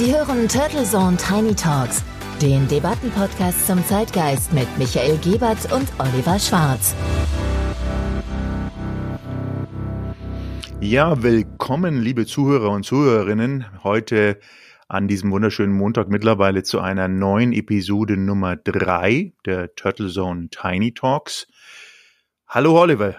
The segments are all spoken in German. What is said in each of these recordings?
Sie hören Turtle Zone Tiny Talks, den Debattenpodcast zum Zeitgeist mit Michael Gebert und Oliver Schwarz. Ja, willkommen, liebe Zuhörer und Zuhörerinnen, heute an diesem wunderschönen Montag mittlerweile zu einer neuen Episode Nummer drei der Turtle Zone Tiny Talks. Hallo Oliver.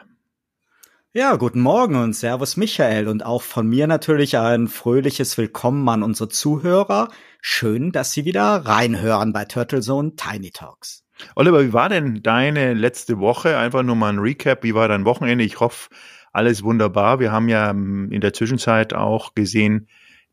Ja, guten Morgen und Servus Michael und auch von mir natürlich ein fröhliches Willkommen an unsere Zuhörer. Schön, dass Sie wieder reinhören bei Turtle Zone Tiny Talks. Oliver, wie war denn deine letzte Woche? Einfach nur mal ein Recap. Wie war dein Wochenende? Ich hoffe, alles wunderbar. Wir haben ja ähm, in der Zwischenzeit auch gesehen,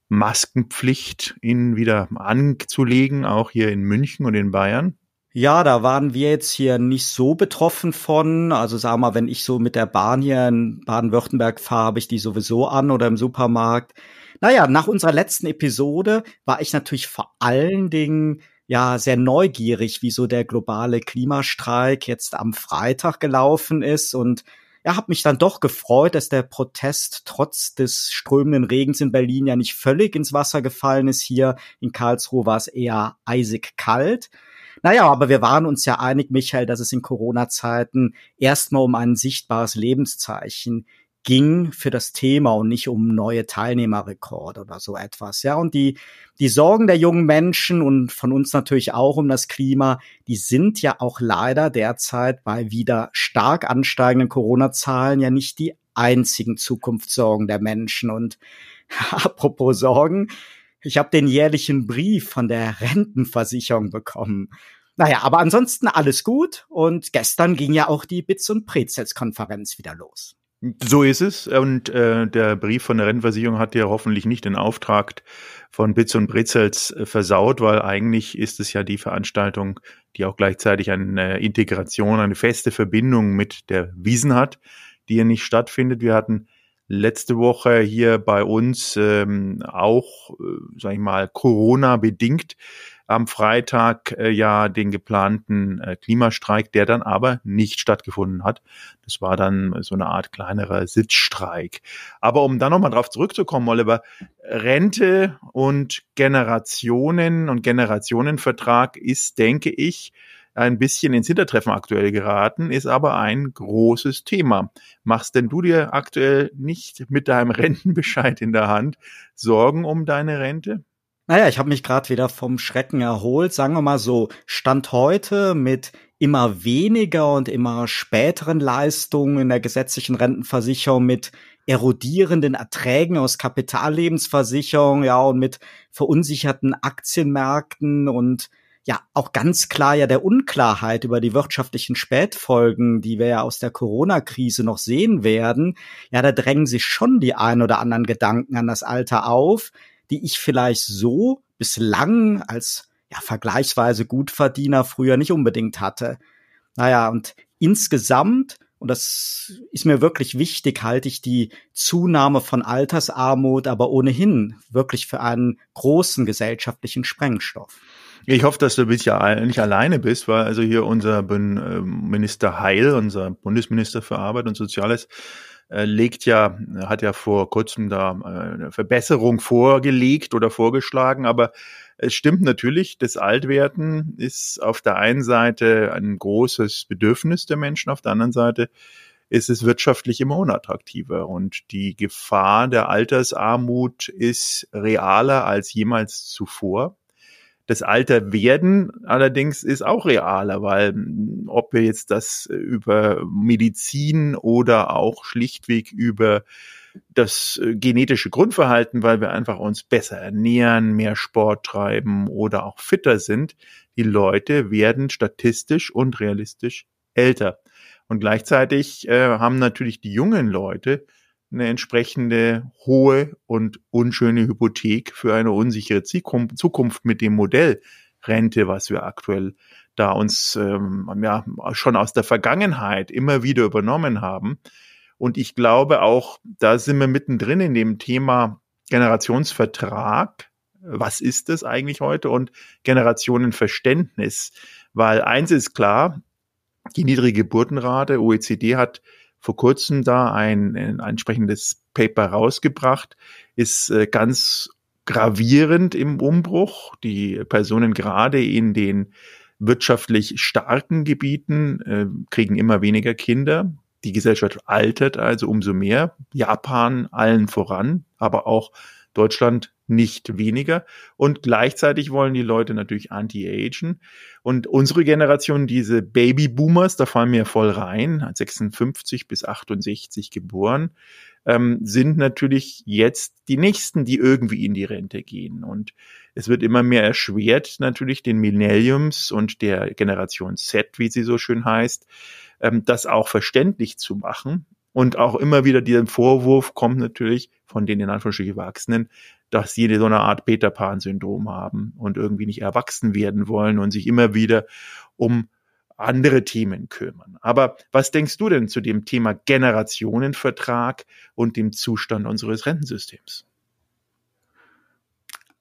Maskenpflicht in wieder anzulegen, auch hier in München und in Bayern. Ja, da waren wir jetzt hier nicht so betroffen von. Also sag mal, wenn ich so mit der Bahn hier in Baden-Württemberg fahre, habe ich die sowieso an oder im Supermarkt. Naja, nach unserer letzten Episode war ich natürlich vor allen Dingen ja sehr neugierig, wie so der globale Klimastreik jetzt am Freitag gelaufen ist und ja, habe mich dann doch gefreut, dass der Protest trotz des strömenden Regens in Berlin ja nicht völlig ins Wasser gefallen ist. Hier in Karlsruhe war es eher eisig kalt. Naja, aber wir waren uns ja einig, Michael, dass es in Corona-Zeiten erstmal um ein sichtbares Lebenszeichen ging für das Thema und nicht um neue Teilnehmerrekorde oder so etwas. Ja, und die, die Sorgen der jungen Menschen und von uns natürlich auch um das Klima, die sind ja auch leider derzeit bei wieder stark ansteigenden Corona-Zahlen ja nicht die einzigen Zukunftssorgen der Menschen. Und apropos Sorgen, ich habe den jährlichen Brief von der Rentenversicherung bekommen. Naja, aber ansonsten alles gut und gestern ging ja auch die Bits und Prezels Konferenz wieder los. So ist es und äh, der Brief von der Rentenversicherung hat ja hoffentlich nicht den Auftrag von Bits und Brezels äh, versaut, weil eigentlich ist es ja die Veranstaltung, die auch gleichzeitig eine Integration, eine feste Verbindung mit der Wiesen hat, die ja nicht stattfindet. Wir hatten letzte Woche hier bei uns ähm, auch, äh, sag ich mal, Corona bedingt am Freitag äh, ja den geplanten äh, Klimastreik, der dann aber nicht stattgefunden hat. Das war dann so eine Art kleinerer Sitzstreik. Aber um dann nochmal drauf zurückzukommen, Oliver, Rente und Generationen und Generationenvertrag ist, denke ich, ein bisschen ins Hintertreffen aktuell geraten, ist aber ein großes Thema. Machst denn du dir aktuell nicht mit deinem Rentenbescheid in der Hand Sorgen um deine Rente? Naja, ich habe mich gerade wieder vom Schrecken erholt, sagen wir mal so, Stand heute mit immer weniger und immer späteren Leistungen in der gesetzlichen Rentenversicherung mit erodierenden Erträgen aus Kapitallebensversicherung, ja, und mit verunsicherten Aktienmärkten und ja auch ganz klar ja der Unklarheit über die wirtschaftlichen Spätfolgen, die wir ja aus der Corona-Krise noch sehen werden, ja, da drängen sich schon die ein oder anderen Gedanken an das Alter auf, die ich vielleicht so bislang als ja vergleichsweise Gutverdiener früher nicht unbedingt hatte. Naja, und insgesamt und das ist mir wirklich wichtig, halte ich die Zunahme von Altersarmut aber ohnehin wirklich für einen großen gesellschaftlichen Sprengstoff. Ich hoffe, dass du nicht alleine bist, weil also hier unser ähm, Minister Heil, unser Bundesminister für Arbeit und Soziales, äh, legt ja, hat ja vor kurzem da äh, eine Verbesserung vorgelegt oder vorgeschlagen, aber es stimmt natürlich, das Altwerden ist auf der einen Seite ein großes Bedürfnis der Menschen, auf der anderen Seite ist es wirtschaftlich immer unattraktiver und die Gefahr der Altersarmut ist realer als jemals zuvor. Das Alter werden allerdings ist auch realer, weil ob wir jetzt das über Medizin oder auch schlichtweg über das äh, genetische Grundverhalten, weil wir einfach uns besser ernähren, mehr Sport treiben oder auch fitter sind, die Leute werden statistisch und realistisch älter. Und gleichzeitig äh, haben natürlich die jungen Leute eine entsprechende hohe und unschöne Hypothek für eine unsichere Zukunft mit dem Modell Rente, was wir aktuell da uns ähm, ja schon aus der Vergangenheit immer wieder übernommen haben. Und ich glaube auch, da sind wir mittendrin in dem Thema Generationsvertrag. Was ist das eigentlich heute? Und Generationenverständnis. Weil eins ist klar, die niedrige Geburtenrate, OECD hat vor kurzem da ein, ein entsprechendes Paper rausgebracht, ist äh, ganz gravierend im Umbruch. Die Personen gerade in den wirtschaftlich starken Gebieten äh, kriegen immer weniger Kinder. Die Gesellschaft altert also umso mehr. Japan allen voran, aber auch Deutschland nicht weniger. Und gleichzeitig wollen die Leute natürlich anti-agen. Und unsere Generation, diese Baby-Boomers, da fallen wir voll rein, 56 bis 68 geboren, ähm, sind natürlich jetzt die Nächsten, die irgendwie in die Rente gehen. Und es wird immer mehr erschwert, natürlich den Millenniums und der Generation Z, wie sie so schön heißt, ähm, das auch verständlich zu machen. Und auch immer wieder dieser Vorwurf kommt natürlich von den in Anführungsstrichen Erwachsenen, dass sie so eine Art Peter Pan-Syndrom haben und irgendwie nicht erwachsen werden wollen und sich immer wieder um andere Themen kümmern. Aber was denkst du denn zu dem Thema Generationenvertrag und dem Zustand unseres Rentensystems?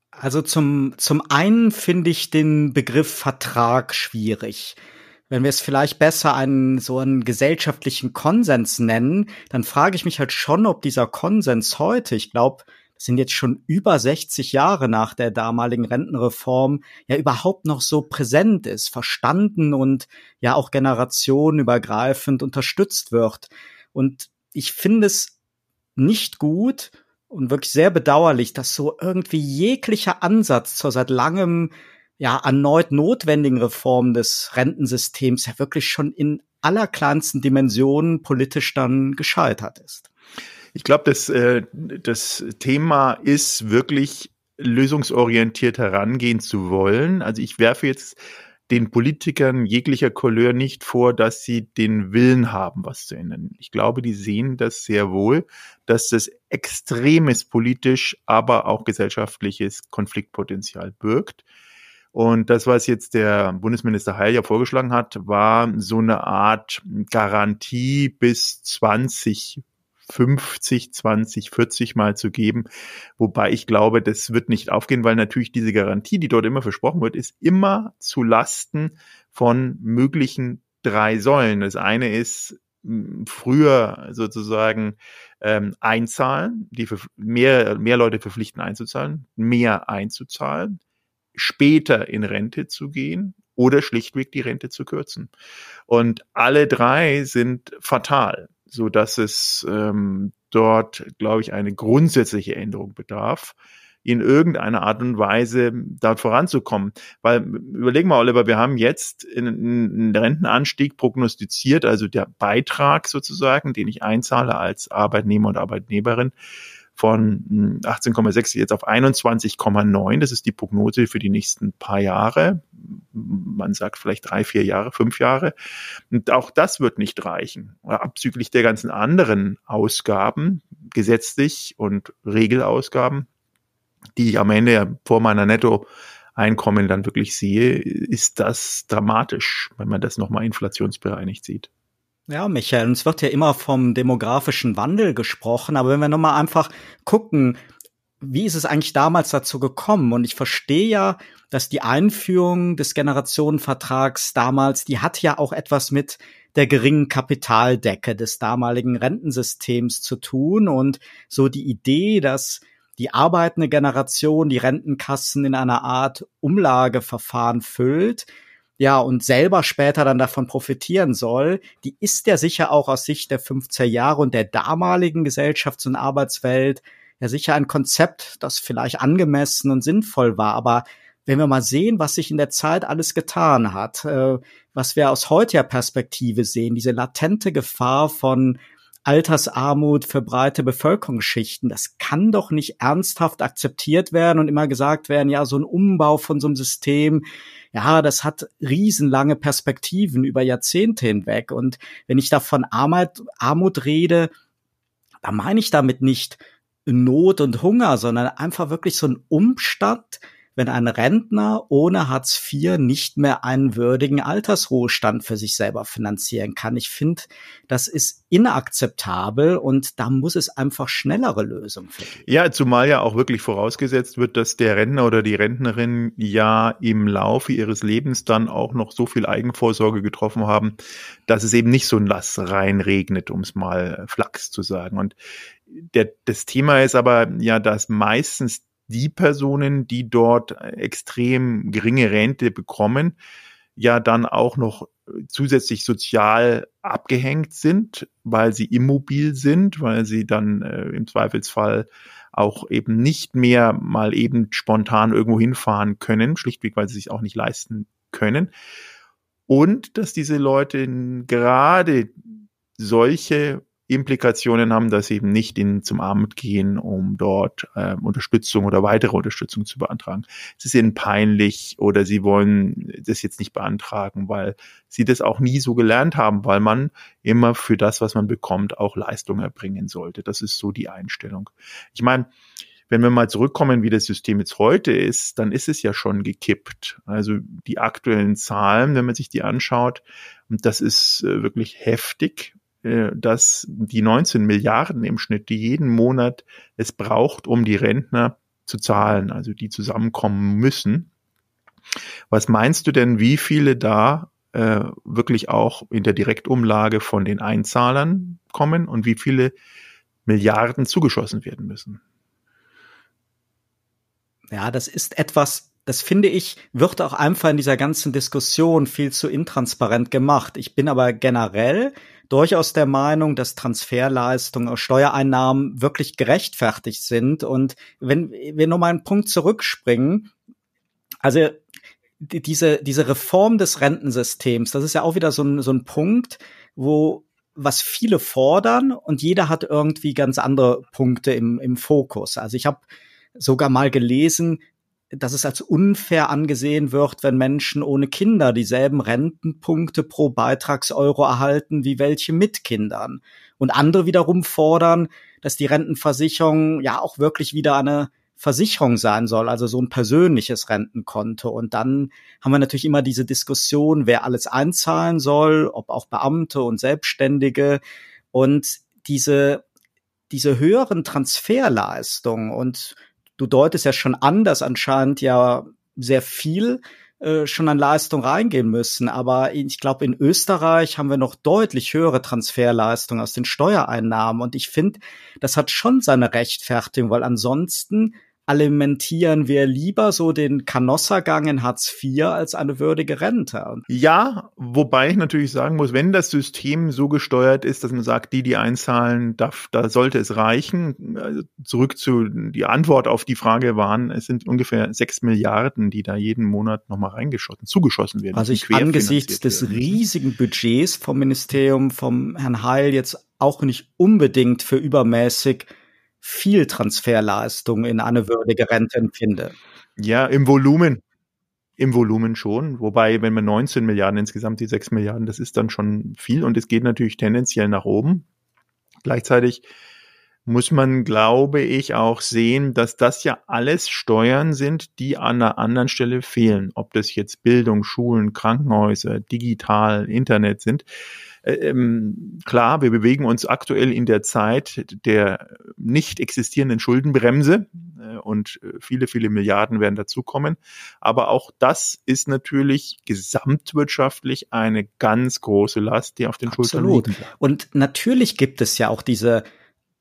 Also zum, zum einen finde ich den Begriff Vertrag schwierig. Wenn wir es vielleicht besser einen so einen gesellschaftlichen Konsens nennen, dann frage ich mich halt schon, ob dieser Konsens heute, ich glaube, das sind jetzt schon über 60 Jahre nach der damaligen Rentenreform, ja überhaupt noch so präsent ist, verstanden und ja auch generationenübergreifend unterstützt wird. Und ich finde es nicht gut und wirklich sehr bedauerlich, dass so irgendwie jeglicher Ansatz zur seit langem ja erneut notwendigen Reform des Rentensystems ja wirklich schon in allerkleinsten Dimensionen politisch dann gescheitert ist. Ich glaube, das, äh, das Thema ist wirklich lösungsorientiert herangehen zu wollen. Also ich werfe jetzt den Politikern jeglicher Couleur nicht vor, dass sie den Willen haben, was zu ändern. Ich glaube, die sehen das sehr wohl, dass das extremes politisch, aber auch gesellschaftliches Konfliktpotenzial birgt. Und das, was jetzt der Bundesminister Heil ja vorgeschlagen hat, war so eine Art Garantie bis 20 50, 20, 40 Mal zu geben. Wobei ich glaube, das wird nicht aufgehen, weil natürlich diese Garantie, die dort immer versprochen wird, ist immer zu Lasten von möglichen drei Säulen. Das eine ist früher sozusagen ähm, einzahlen, die mehr, mehr Leute verpflichten einzuzahlen, mehr einzuzahlen später in Rente zu gehen oder schlichtweg die Rente zu kürzen. Und alle drei sind fatal, so dass es ähm, dort, glaube ich, eine grundsätzliche Änderung bedarf in irgendeiner Art und Weise dort voranzukommen. Weil überlegen wir, Oliver, wir haben jetzt einen Rentenanstieg prognostiziert, also der Beitrag sozusagen, den ich einzahle als Arbeitnehmer und Arbeitnehmerin, von 18,6 hm, jetzt auf 21,9. Das ist die Prognose für die nächsten paar Jahre. Man sagt vielleicht drei, vier Jahre, fünf Jahre. Und auch das wird nicht reichen. Abzüglich der ganzen anderen Ausgaben, gesetzlich und Regelausgaben, die ich am Ende vor meiner Nettoeinkommen dann wirklich sehe, ist das dramatisch, wenn man das nochmal inflationsbereinigt sieht. Ja, Michael, uns wird ja immer vom demografischen Wandel gesprochen, aber wenn wir nochmal einfach gucken, wie ist es eigentlich damals dazu gekommen? Und ich verstehe ja, dass die Einführung des Generationenvertrags damals, die hat ja auch etwas mit der geringen Kapitaldecke des damaligen Rentensystems zu tun und so die Idee, dass die arbeitende Generation die Rentenkassen in einer Art Umlageverfahren füllt, ja, und selber später dann davon profitieren soll, die ist ja sicher auch aus Sicht der 50er Jahre und der damaligen Gesellschafts- und Arbeitswelt ja sicher ein Konzept, das vielleicht angemessen und sinnvoll war. Aber wenn wir mal sehen, was sich in der Zeit alles getan hat, äh, was wir aus heutiger Perspektive sehen, diese latente Gefahr von Altersarmut für breite Bevölkerungsschichten. Das kann doch nicht ernsthaft akzeptiert werden und immer gesagt werden, ja, so ein Umbau von so einem System, ja, das hat riesenlange Perspektiven über Jahrzehnte hinweg. Und wenn ich da von Armut, Armut rede, da meine ich damit nicht Not und Hunger, sondern einfach wirklich so ein Umstand, wenn ein Rentner ohne Hartz IV nicht mehr einen würdigen Altersruhestand für sich selber finanzieren kann. Ich finde, das ist inakzeptabel und da muss es einfach schnellere Lösungen geben. Ja, zumal ja auch wirklich vorausgesetzt wird, dass der Rentner oder die Rentnerin ja im Laufe ihres Lebens dann auch noch so viel Eigenvorsorge getroffen haben, dass es eben nicht so ein Lass reinregnet, um es mal flachs zu sagen. Und der, das Thema ist aber ja, dass meistens die Personen, die dort extrem geringe Rente bekommen, ja dann auch noch zusätzlich sozial abgehängt sind, weil sie immobil sind, weil sie dann äh, im Zweifelsfall auch eben nicht mehr mal eben spontan irgendwo hinfahren können, schlichtweg, weil sie sich auch nicht leisten können. Und dass diese Leute gerade solche Implikationen haben, dass sie eben nicht in, zum Amt gehen, um dort äh, Unterstützung oder weitere Unterstützung zu beantragen. Es ist ihnen peinlich oder sie wollen das jetzt nicht beantragen, weil sie das auch nie so gelernt haben, weil man immer für das, was man bekommt, auch Leistung erbringen sollte. Das ist so die Einstellung. Ich meine, wenn wir mal zurückkommen, wie das System jetzt heute ist, dann ist es ja schon gekippt. Also die aktuellen Zahlen, wenn man sich die anschaut, das ist äh, wirklich heftig. Äh, dass die 19 Milliarden im Schnitt, die jeden Monat es braucht, um die Rentner zu zahlen, also die zusammenkommen müssen. Was meinst du denn, wie viele da äh, wirklich auch in der Direktumlage von den Einzahlern kommen und wie viele Milliarden zugeschossen werden müssen? Ja, das ist etwas, das finde ich, wird auch einfach in dieser ganzen Diskussion viel zu intransparent gemacht. Ich bin aber generell durchaus der Meinung, dass Transferleistungen, Steuereinnahmen wirklich gerechtfertigt sind. Und wenn wir nochmal einen Punkt zurückspringen, also diese, diese Reform des Rentensystems, das ist ja auch wieder so ein, so ein Punkt, wo was viele fordern und jeder hat irgendwie ganz andere Punkte im, im Fokus. Also ich habe sogar mal gelesen, dass es als unfair angesehen wird, wenn Menschen ohne Kinder dieselben Rentenpunkte pro Beitragseuro erhalten wie welche mit Kindern. Und andere wiederum fordern, dass die Rentenversicherung ja auch wirklich wieder eine Versicherung sein soll, also so ein persönliches Rentenkonto. Und dann haben wir natürlich immer diese Diskussion, wer alles einzahlen soll, ob auch Beamte und Selbstständige. Und diese, diese höheren Transferleistungen und du deutest ja schon an, dass anscheinend ja sehr viel äh, schon an Leistung reingehen müssen. Aber ich glaube, in Österreich haben wir noch deutlich höhere Transferleistungen aus den Steuereinnahmen. Und ich finde, das hat schon seine Rechtfertigung, weil ansonsten alimentieren wir lieber so den Kanossergang in Hartz IV als eine würdige Rente. Ja, wobei ich natürlich sagen muss, wenn das System so gesteuert ist, dass man sagt, die, die einzahlen, darf, da sollte es reichen. Also zurück zu die Antwort auf die Frage waren, es sind ungefähr sechs Milliarden, die da jeden Monat nochmal reingeschossen, zugeschossen werden. Also ich angesichts des riesigen Budgets vom Ministerium, vom Herrn Heil jetzt auch nicht unbedingt für übermäßig viel Transferleistung in eine würdige Rente empfinde. Ja, im Volumen. Im Volumen schon. Wobei, wenn man 19 Milliarden insgesamt, die 6 Milliarden, das ist dann schon viel und es geht natürlich tendenziell nach oben. Gleichzeitig muss man, glaube ich, auch sehen, dass das ja alles Steuern sind, die an einer anderen Stelle fehlen. Ob das jetzt Bildung, Schulen, Krankenhäuser, digital, Internet sind. Äh, ähm, klar, wir bewegen uns aktuell in der Zeit der nicht existierenden Schuldenbremse äh, und äh, viele, viele Milliarden werden dazukommen. Aber auch das ist natürlich gesamtwirtschaftlich eine ganz große Last, die auf den Absolut. Schultern liegt. Und natürlich gibt es ja auch diese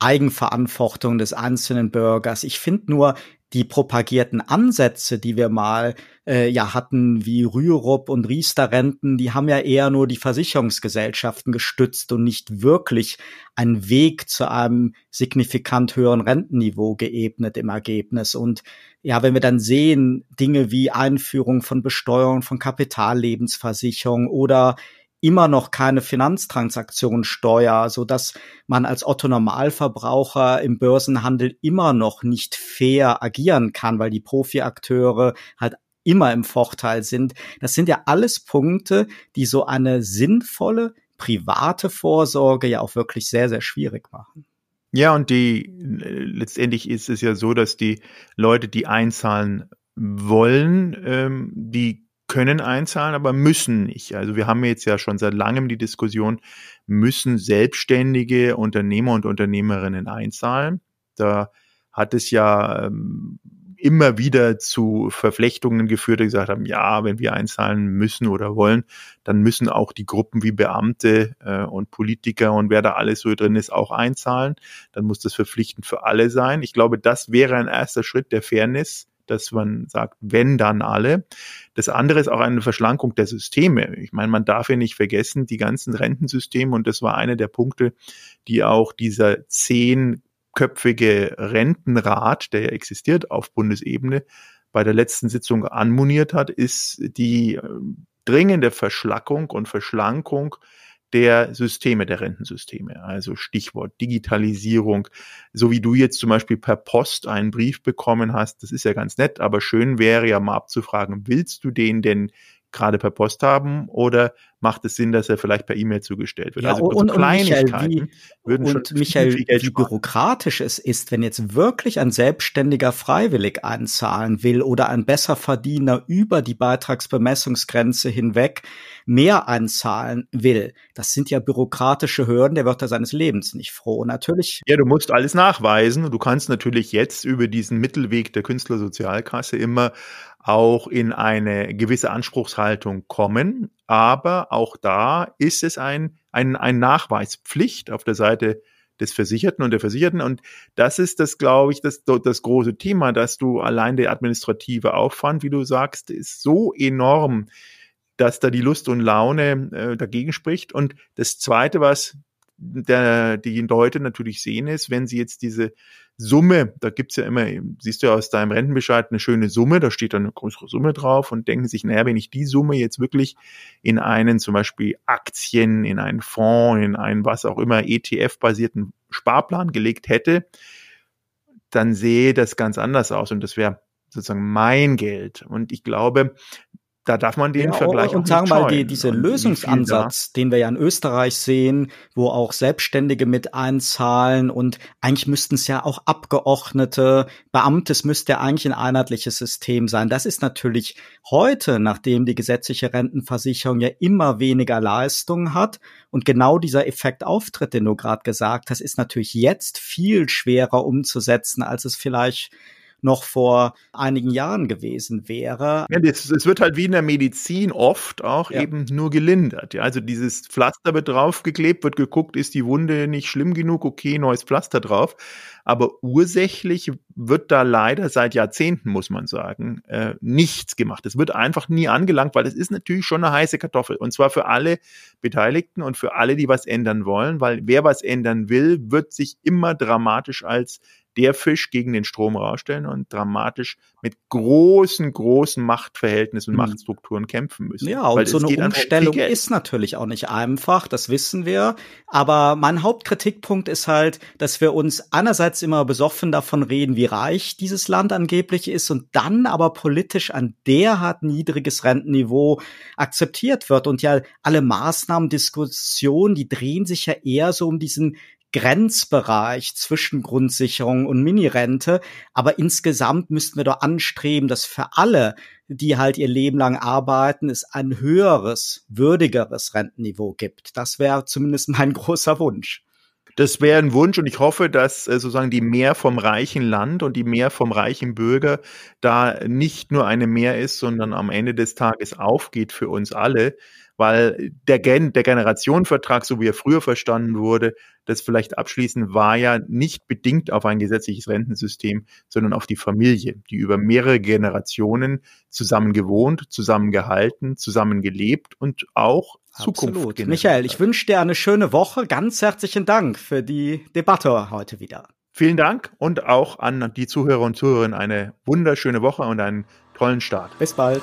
Eigenverantwortung des einzelnen Bürgers. Ich finde nur, die propagierten Ansätze, die wir mal äh, ja hatten, wie Rürup und Riester-Renten, die haben ja eher nur die Versicherungsgesellschaften gestützt und nicht wirklich einen Weg zu einem signifikant höheren Rentenniveau geebnet im Ergebnis. Und ja, wenn wir dann sehen, Dinge wie Einführung von Besteuerung von Kapitallebensversicherung oder immer noch keine Finanztransaktionssteuer, so dass man als Otto Normalverbraucher im Börsenhandel immer noch nicht fair agieren kann, weil die Profiakteure halt immer im Vorteil sind. Das sind ja alles Punkte, die so eine sinnvolle private Vorsorge ja auch wirklich sehr, sehr schwierig machen. Ja, und die letztendlich ist es ja so, dass die Leute, die einzahlen wollen, ähm, die können einzahlen, aber müssen nicht. Also wir haben jetzt ja schon seit langem die Diskussion, müssen selbstständige Unternehmer und Unternehmerinnen einzahlen. Da hat es ja ähm, immer wieder zu Verflechtungen geführt, die gesagt haben, ja, wenn wir einzahlen müssen oder wollen, dann müssen auch die Gruppen wie Beamte äh, und Politiker und wer da alles so drin ist, auch einzahlen. Dann muss das verpflichtend für alle sein. Ich glaube, das wäre ein erster Schritt der Fairness dass man sagt, wenn dann alle. Das andere ist auch eine Verschlankung der Systeme. Ich meine, man darf ja nicht vergessen, die ganzen Rentensysteme, und das war einer der Punkte, die auch dieser zehnköpfige Rentenrat, der ja existiert auf Bundesebene, bei der letzten Sitzung anmoniert hat, ist die äh, dringende Verschlackung und Verschlankung der Systeme, der Rentensysteme. Also Stichwort Digitalisierung, so wie du jetzt zum Beispiel per Post einen Brief bekommen hast, das ist ja ganz nett, aber schön wäre ja mal abzufragen, willst du den denn gerade per Post haben oder macht es Sinn, dass er vielleicht per E-Mail zugestellt wird? Ja, also und, und Michael, wie, würden und Michael, viel, viel wie bürokratisch es ist, wenn jetzt wirklich ein Selbstständiger freiwillig einzahlen will oder ein Besserverdiener über die Beitragsbemessungsgrenze hinweg mehr einzahlen will. Das sind ja bürokratische Hürden, der wird da seines Lebens nicht froh. Natürlich. Ja, du musst alles nachweisen. Du kannst natürlich jetzt über diesen Mittelweg der Künstlersozialkasse immer auch in eine gewisse Anspruchshaltung kommen. Aber auch da ist es ein, ein, ein Nachweispflicht auf der Seite des Versicherten und der Versicherten. Und das ist das, glaube ich, das, das große Thema, dass du allein der administrative Aufwand, wie du sagst, ist so enorm, dass da die Lust und Laune äh, dagegen spricht. Und das Zweite, was der, die Leute natürlich sehen, ist, wenn sie jetzt diese Summe, da gibt's ja immer, siehst du ja aus deinem Rentenbescheid eine schöne Summe, da steht dann eine größere Summe drauf und denken sich, naja, wenn ich die Summe jetzt wirklich in einen zum Beispiel Aktien, in einen Fonds, in einen was auch immer ETF-basierten Sparplan gelegt hätte, dann sehe das ganz anders aus und das wäre sozusagen mein Geld. Und ich glaube, da darf man den ja, Vergleich und, und sagen wir mal die, diese Lösungsansatz, den wir ja in Österreich sehen, wo auch Selbstständige mit einzahlen und eigentlich müssten es ja auch Abgeordnete, Beamtes müsste ja eigentlich ein einheitliches System sein. Das ist natürlich heute, nachdem die gesetzliche Rentenversicherung ja immer weniger Leistungen hat und genau dieser Effekt auftritt, den du gerade gesagt hast, ist natürlich jetzt viel schwerer umzusetzen, als es vielleicht noch vor einigen Jahren gewesen wäre. Ja, es, es wird halt wie in der Medizin oft auch ja. eben nur gelindert. Ja, also dieses Pflaster wird draufgeklebt, wird geguckt, ist die Wunde nicht schlimm genug, okay, neues Pflaster drauf. Aber ursächlich wird da leider seit Jahrzehnten, muss man sagen, äh, nichts gemacht. Es wird einfach nie angelangt, weil es ist natürlich schon eine heiße Kartoffel. Und zwar für alle Beteiligten und für alle, die was ändern wollen, weil wer was ändern will, wird sich immer dramatisch als der Fisch gegen den Strom rausstellen und dramatisch mit großen, großen Machtverhältnissen und mhm. Machtstrukturen kämpfen müssen. Ja, und so eine Umstellung ist natürlich auch nicht einfach, das wissen wir. Aber mein Hauptkritikpunkt ist halt, dass wir uns einerseits immer besoffen davon reden, wie reich dieses Land angeblich ist und dann aber politisch ein derart niedriges Rentenniveau akzeptiert wird. Und ja, alle Maßnahmen, Diskussionen, die drehen sich ja eher so um diesen Grenzbereich zwischen Grundsicherung und Minirente. Aber insgesamt müssten wir doch anstreben, dass für alle, die halt ihr Leben lang arbeiten, es ein höheres, würdigeres Rentenniveau gibt. Das wäre zumindest mein großer Wunsch. Das wäre ein Wunsch und ich hoffe, dass äh, sozusagen die Mehr vom reichen Land und die Mehr vom reichen Bürger da nicht nur eine Mehr ist, sondern am Ende des Tages aufgeht für uns alle weil der, Gen der Generationenvertrag, so wie er früher verstanden wurde, das vielleicht abschließend war ja nicht bedingt auf ein gesetzliches Rentensystem, sondern auf die Familie, die über mehrere Generationen zusammen gewohnt, zusammen gehalten, zusammen gelebt und auch Zukunft Absolut. Michael, ich wünsche dir eine schöne Woche. Ganz herzlichen Dank für die Debatte heute wieder. Vielen Dank und auch an die Zuhörer und Zuhörerinnen eine wunderschöne Woche und einen tollen Start. Bis bald.